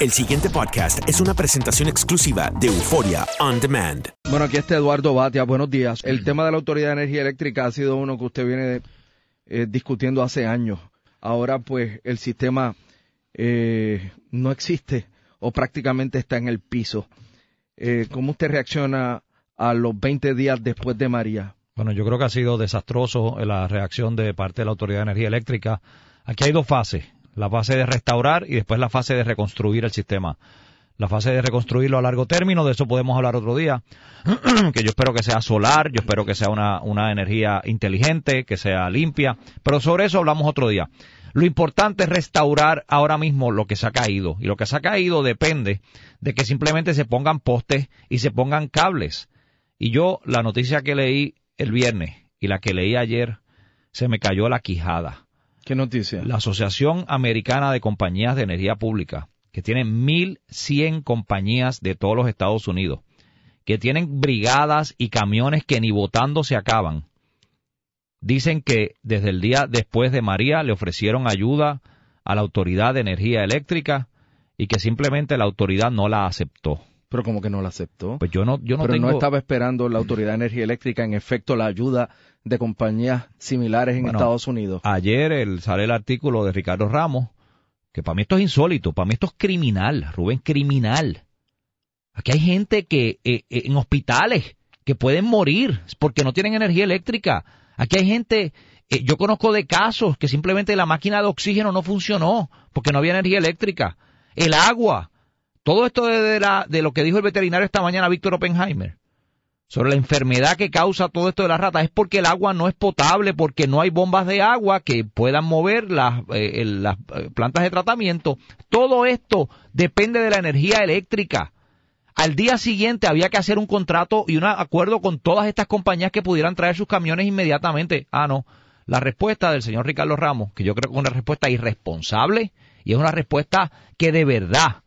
El siguiente podcast es una presentación exclusiva de Euforia On Demand. Bueno, aquí está Eduardo Batia. Buenos días. El tema de la Autoridad de Energía Eléctrica ha sido uno que usted viene eh, discutiendo hace años. Ahora, pues, el sistema eh, no existe o prácticamente está en el piso. Eh, ¿Cómo usted reacciona a los 20 días después de María? Bueno, yo creo que ha sido desastroso la reacción de parte de la Autoridad de Energía Eléctrica. Aquí hay dos fases, la fase de restaurar y después la fase de reconstruir el sistema. La fase de reconstruirlo a largo término, de eso podemos hablar otro día, que yo espero que sea solar, yo espero que sea una, una energía inteligente, que sea limpia, pero sobre eso hablamos otro día. Lo importante es restaurar ahora mismo lo que se ha caído. Y lo que se ha caído depende de que simplemente se pongan postes y se pongan cables. Y yo, la noticia que leí el viernes y la que leí ayer, se me cayó la quijada. ¿Qué noticia? La Asociación Americana de Compañías de Energía Pública, que tiene 1.100 compañías de todos los Estados Unidos, que tienen brigadas y camiones que ni votando se acaban, dicen que desde el día después de María le ofrecieron ayuda a la Autoridad de Energía Eléctrica y que simplemente la autoridad no la aceptó. Pero como que no la aceptó. Pues yo no, yo no Pero tengo... no estaba esperando la Autoridad de Energía Eléctrica, en efecto, la ayuda de compañías similares en Bueno, Estados Unidos. Ayer el, sale el artículo de Ricardo Ramos, que para mí esto es insólito, para mí esto es criminal, Rubén, criminal. Aquí hay gente que eh, eh, en hospitales que pueden morir porque no tienen energía eléctrica. Aquí hay gente, eh, yo conozco de casos que simplemente la máquina de oxígeno no funcionó porque no había energía eléctrica. El agua, todo esto de, la, de lo que dijo el veterinario esta mañana, Víctor Oppenheimer, sobre la enfermedad que causa todo esto de las ratas, es porque el agua no es potable, porque no hay bombas de agua que puedan mover las, eh, las eh, plantas de tratamiento. Todo esto depende de la energía eléctrica. Al día siguiente había que hacer un contrato y un acuerdo con todas estas compañías que pudieran traer sus camiones inmediatamente. Ah, no. La respuesta del señor Ricardo Ramos, que yo creo que es una respuesta irresponsable y es una respuesta que de verdad,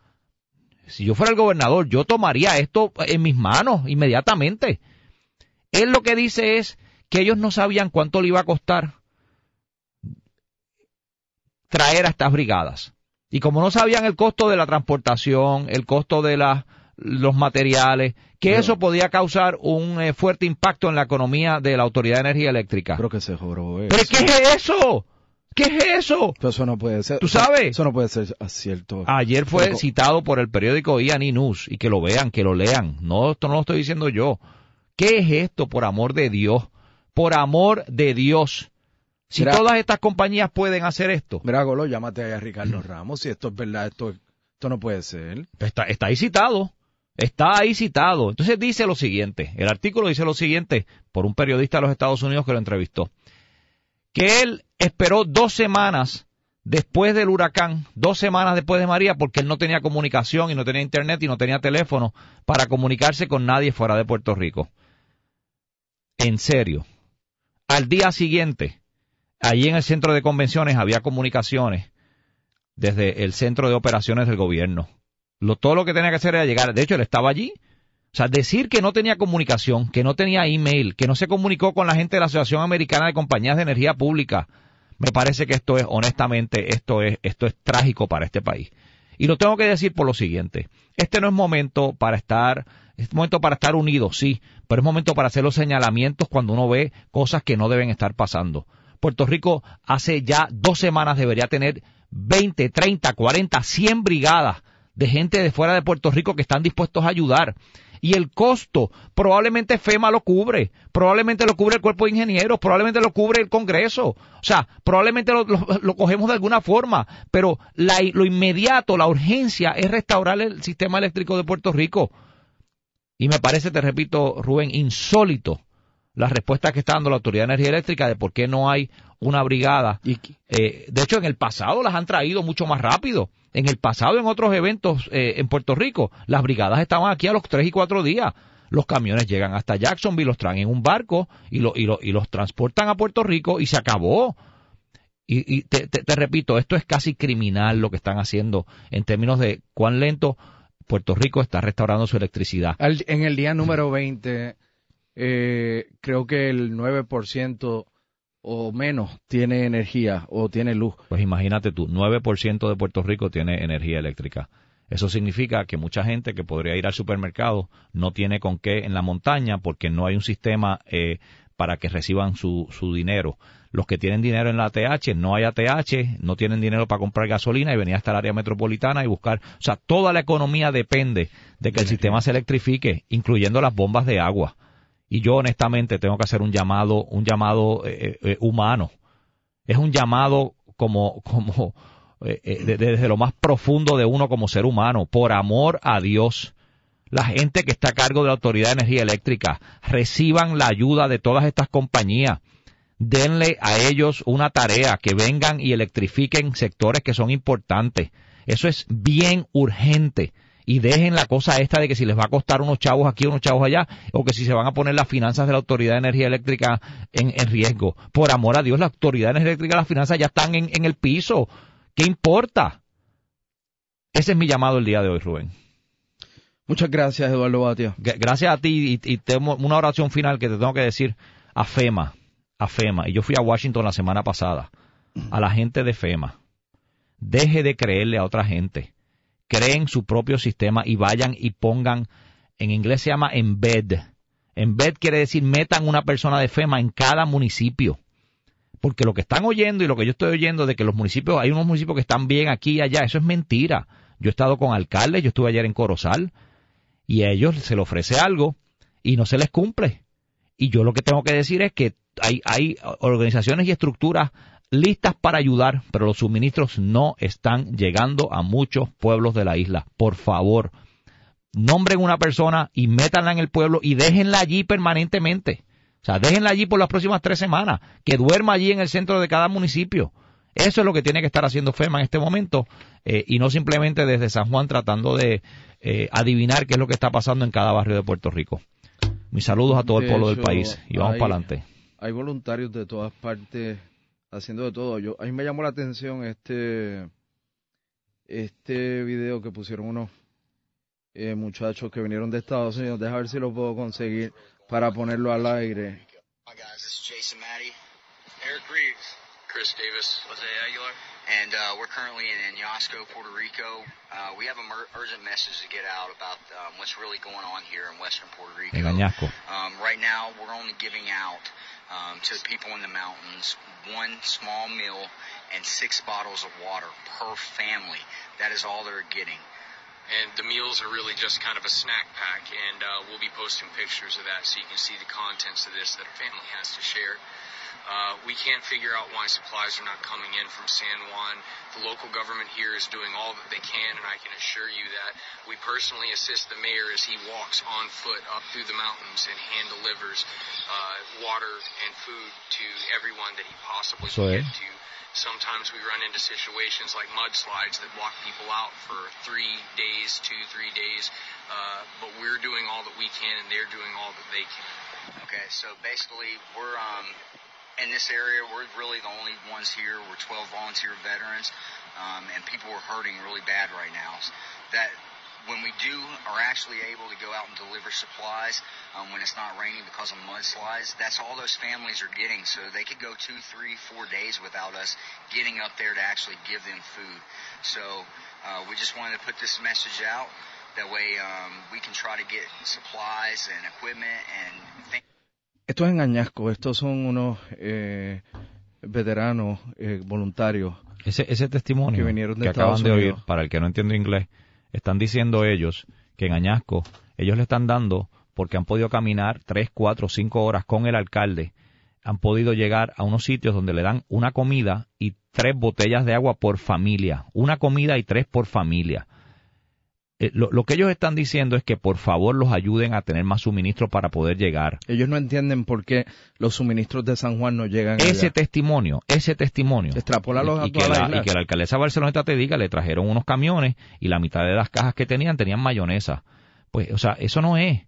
si yo fuera el gobernador, yo tomaría esto en mis manos inmediatamente. Él lo que dice es que ellos no sabían cuánto le iba a costar traer a estas brigadas. Y como no sabían el costo de la transportación, el costo de los materiales, que Pero- eso podía causar un eh, fuerte impacto en la economía de la Autoridad de Energía Eléctrica. Creo que se joró eso. ¿Pero qué es eso? ¿Qué es eso? Pero eso no puede ser. ¿Tú sabes? Eso no puede ser cierto. Ayer fue Pero- citado por el periódico E! News y que lo vean, que lo lean. No, esto no lo estoy diciendo yo. ¿Qué es esto, por amor de Dios? Por amor de Dios. Si todas estas compañías pueden hacer esto. Mira, Golo, llámate a Ricardo Ramos. Si esto es verdad, esto, esto no puede ser. Está, está ahí citado. Está ahí citado. Entonces dice lo siguiente. El artículo dice lo siguiente por un periodista de los Estados Unidos que lo entrevistó. Que él esperó dos semanas después del huracán, dos semanas después de María, porque él no tenía comunicación y no tenía internet y no tenía teléfono para comunicarse con nadie fuera de Puerto Rico. En serio. Al día siguiente, allí en el centro de convenciones había comunicaciones desde el centro de operaciones del gobierno. Lo, todo lo que tenía que hacer era llegar. De hecho, él estaba allí. O sea, decir que no tenía comunicación, que no tenía email, que no se comunicó con la gente de la Asociación Americana de Compañías de Energía Pública, me parece que esto es, honestamente, esto es, esto es trágico para este país. Y lo tengo que decir por lo siguiente. Este no es momento para estar, es momento para estar unidos, sí, pero es momento para hacer los señalamientos cuando uno ve cosas que no deben estar pasando. Puerto Rico hace ya dos semanas debería tener 20, 30, 40, 100 brigadas de gente de fuera de Puerto Rico que están dispuestos a ayudar y el costo probablemente FEMA lo cubre, probablemente lo cubre el cuerpo de ingenieros, probablemente lo cubre el Congreso, o sea, probablemente lo, cogemos de alguna forma, pero lo inmediato, la urgencia es restaurar el sistema eléctrico de Puerto Rico. Y me parece, te repito, Rubén, insólito la respuesta que está dando la Autoridad de Energía Eléctrica de por qué no hay una brigada. Eh, de hecho, en el pasado las han traído mucho más rápido. En el pasado, en otros eventos eh, en Puerto Rico, las brigadas estaban aquí a los tres y cuatro días. Los camiones llegan hasta Jacksonville, los traen en un barco y, lo, y, y los transportan a Puerto Rico y se acabó. Y, te, te, repito, esto es casi criminal lo que están haciendo en términos de cuán lento Puerto Rico está restaurando su electricidad. en el día número 20 eh, creo que el 9% o menos tiene energía o tiene luz. Pues imagínate tú, 9% de Puerto Rico tiene energía eléctrica. Eso significa que mucha gente que podría ir al supermercado no tiene con qué en la montaña porque no hay un sistema eh, para que reciban su, su dinero. Los que tienen dinero en la ATH, no hay ATH, no tienen dinero para comprar gasolina y venir hasta el área metropolitana y buscar. O sea, toda la economía depende de que el sistema se electrifique, incluyendo las bombas de agua y yo honestamente tengo que hacer un llamado, un llamado eh, eh, humano. Es un llamado como, como eh, desde lo más profundo de uno como ser humano, por amor a Dios. La gente que está a cargo de la Autoridad de Energía Eléctrica reciban la ayuda de todas estas compañías. Denle a ellos una tarea, que vengan y electrifiquen sectores que son importantes. Eso es bien urgente y dejen la cosa esta de que si les va a costar unos chavos aquí, unos chavos allá, o que si se van a poner las finanzas de la Autoridad de Energía Eléctrica en, riesgo. Por amor a Dios, la Autoridad de Energía Eléctrica, las finanzas ya están en, el piso. ¿Qué importa? Ese es mi llamado el día de hoy, Rubén. Muchas gracias, Eduardo Batia. Gracias a ti y, y tengo una oración final que te tengo que decir a FEMA, a FEMA. Y yo fui a Washington la semana pasada, a la gente de FEMA. Deje de creerle a otra gente creen su propio sistema y vayan y pongan, en inglés se llama embed. Embed quiere decir metan una persona de FEMA en cada municipio. Porque lo que están oyendo y lo que yo estoy oyendo de que los municipios, hay unos municipios que están bien aquí y allá, eso es mentira. Yo he estado con alcaldes, yo estuve ayer en Corozal, y a ellos se les ofrece algo y no se les cumple. Y yo lo que tengo que decir es que hay, hay organizaciones y estructuras listas para ayudar, pero los suministros no están llegando a muchos pueblos de la isla. Por favor, nombren una persona y métanla en el pueblo y déjenla allí permanentemente. O sea, déjenla allí por las próximas tres semanas, que duerma allí en el centro de cada municipio. Eso es lo que tiene que estar haciendo FEMA en este momento eh, y no simplemente desde San Juan tratando de eh, adivinar qué es lo que está pasando en cada barrio de Puerto Rico. Mis saludos a todo el pueblo del país y vamos para adelante. Hay voluntarios de todas partes haciendo de todo. Yo, a mí me llamó la atención este, este video que pusieron unos eh, muchachos que vinieron de Estados Unidos. Deja ver si lo puedo conseguir para ponerlo al aire. Hi guys, this is Jason Maddie, Eric Reeves, Chris Davis, Jose Aguilar, and uh, we're currently in Iñasco, Puerto Rico. Uh, we have an urgent message to get out about um, what's really going on here in Western Puerto Rico. Um, right now, we're only giving out um, to the people in the mountains one small meal and six bottles of water per family. That is all they're getting. And the meals are really just kind of a snack pack, and uh, we'll be posting pictures of that so you can see the contents of this that a family has to share. Uh, we can't figure out why supplies are not coming in from San Juan. The local government here is doing all that they can, and I can assure you that we personally assist the mayor as he walks on foot up through the mountains and hand delivers uh, water and food to everyone that he possibly can get to. Sometimes we run into situations like mudslides that block people out for three days, two, three days. Uh, but we're doing all that we can, and they're doing all that they can. Okay, so basically, we're um, in this area. We're really the only ones here. We're 12 volunteer veterans, um, and people are hurting really bad right now. That when we do are actually able to go out and deliver supplies um, when it's not raining because of mudslides, that's all those families are getting. So they could go two, three, four days without us getting up there to actually give them food. So uh, we just wanted to put this message out. That way um, we can try to get supplies and equipment and things. Esto es en Añasco, estos son unos eh, veteranos eh, voluntarios. Ese, ese testimonio Que vinieron de que acaban de oír, Unidos. para el que no entiende inglés, están diciendo ellos que en Añasco ellos le están dando porque han podido caminar tres, cuatro, cinco horas con el alcalde, han podido llegar a unos sitios donde le dan una comida y tres botellas de agua por familia, una comida y tres por familia. Eh, lo, lo que ellos están diciendo es que por favor los ayuden a tener más suministros para poder llegar. Ellos no entienden por qué los suministros de San Juan no llegan Ese allá. tesimonio, ese testimonio. A y, que la y que la alcaldesa Barceloneta te diga, le trajeron unos camiones y la mitad de las cajas que tenían tenían mayonesa. Pues, o sea, eso no es.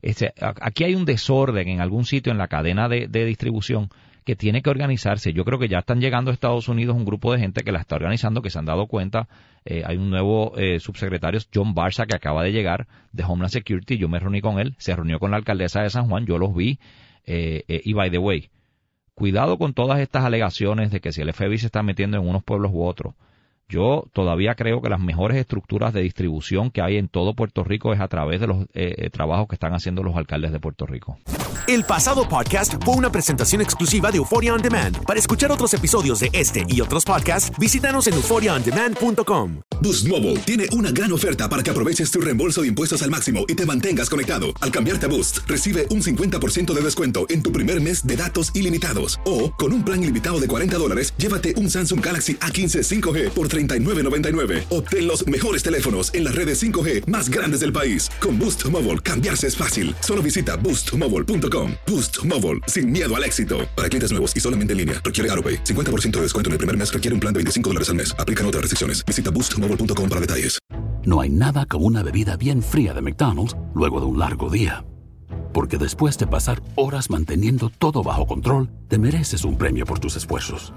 Este, aquí hay un desorden en algún sitio en la cadena de, de distribución que tiene que organizarse. Yo creo que ya están llegando a Estados Unidos un grupo de gente que la está organizando, que se han dado cuenta. Eh, hay un nuevo eh, subsecretario, John Barça, que acaba de llegar de Homeland Security. Yo me reuní con él, se reunió con la alcaldesa de San Juan, yo los vi. Eh, eh, y by the way, cuidado con todas estas alegaciones de que si el FBI se está metiendo en unos pueblos u otros. Yo todavía creo que las mejores estructuras de distribución que hay en todo Puerto Rico es a través de los eh, eh, trabajos que están haciendo los alcaldes de Puerto Rico. El pasado podcast fue una presentación exclusiva de Euphoria On Demand. Para escuchar otros episodios de este y otros podcasts, visítanos en euphoriaondemand.com. Boost Mobile tiene una gran oferta para que aproveches tu reembolso de impuestos al máximo y te mantengas conectado. Al cambiarte a Boost, recibe un 50% de descuento en tu primer mes de datos ilimitados. O, con un plan ilimitado de 40 dólares, llévate un Samsung Galaxy A15 5G por $39.99. Obtén los mejores teléfonos en las redes 5G más grandes del país. Con Boost Mobile, cambiarse es fácil. Solo visita boostmobile.com. Boost Mobile, sin miedo al éxito. Para clientes nuevos y solamente en línea, requiere AroPay. 50% de descuento en el primer mes requiere un plan de 25 dólares al mes. Aplican otras restricciones. Visita boostmobile.com para detalles. No hay nada como una bebida bien fría de McDonald's luego de un largo día. Porque después de pasar horas manteniendo todo bajo control, te mereces un premio por tus esfuerzos.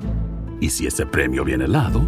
Y si ese premio viene helado,